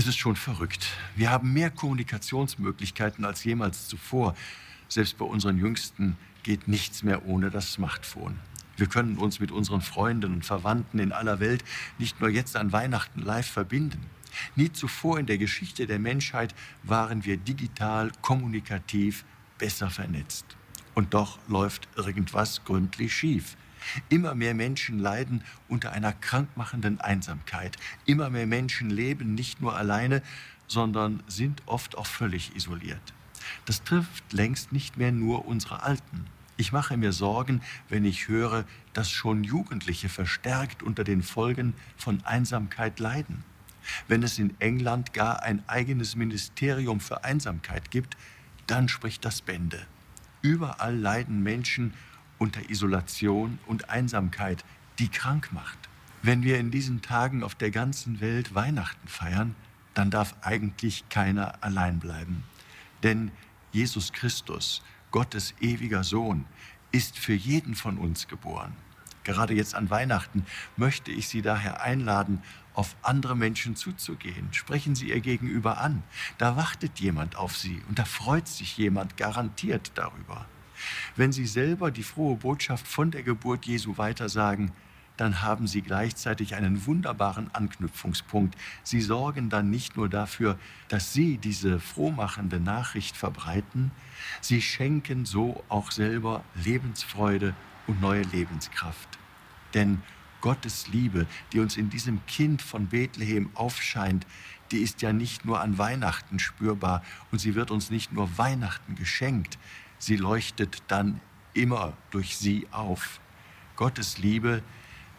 Es ist schon verrückt. Wir haben mehr Kommunikationsmöglichkeiten als jemals zuvor. Selbst bei unseren Jüngsten geht nichts mehr ohne das Smartphone. Wir können uns mit unseren Freunden und Verwandten in aller Welt nicht nur jetzt an Weihnachten live verbinden. Nie zuvor in der Geschichte der Menschheit waren wir digital, kommunikativ besser vernetzt. Und doch läuft irgendwas gründlich schief. Immer mehr Menschen leiden unter einer krankmachenden Einsamkeit. Immer mehr Menschen leben nicht nur alleine, sondern sind oft auch völlig isoliert. Das trifft längst nicht mehr nur unsere Alten. Ich mache mir Sorgen, wenn ich höre, dass schon Jugendliche verstärkt unter den Folgen von Einsamkeit leiden. Wenn es in England gar ein eigenes Ministerium für Einsamkeit gibt, dann spricht das Bände. Überall leiden Menschen unter Isolation und Einsamkeit, die krank macht. Wenn wir in diesen Tagen auf der ganzen Welt Weihnachten feiern, dann darf eigentlich keiner allein bleiben. Denn Jesus Christus, Gottes ewiger Sohn, ist für jeden von uns geboren. Gerade jetzt an Weihnachten möchte ich Sie daher einladen, auf andere Menschen zuzugehen. Sprechen Sie ihr gegenüber an. Da wartet jemand auf Sie und da freut sich jemand garantiert darüber. Wenn Sie selber die frohe Botschaft von der Geburt Jesu weitersagen, dann haben Sie gleichzeitig einen wunderbaren Anknüpfungspunkt. Sie sorgen dann nicht nur dafür, dass Sie diese frohmachende Nachricht verbreiten, Sie schenken so auch selber Lebensfreude und neue Lebenskraft. Denn Gottes Liebe, die uns in diesem Kind von Bethlehem aufscheint, die ist ja nicht nur an Weihnachten spürbar und sie wird uns nicht nur Weihnachten geschenkt, sie leuchtet dann immer durch sie auf. Gottes Liebe,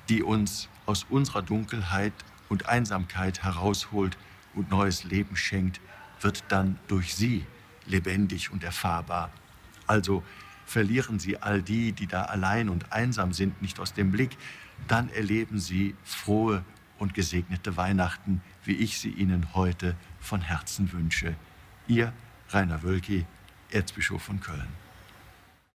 die uns aus unserer Dunkelheit und Einsamkeit herausholt und neues Leben schenkt, wird dann durch sie lebendig und erfahrbar. Also verlieren Sie all die, die da allein und einsam sind, nicht aus dem Blick, dann erleben Sie frohe und gesegnete Weihnachten, wie ich sie Ihnen heute von Herzen wünsche. Ihr Rainer Wölki, Erzbischof von Köln.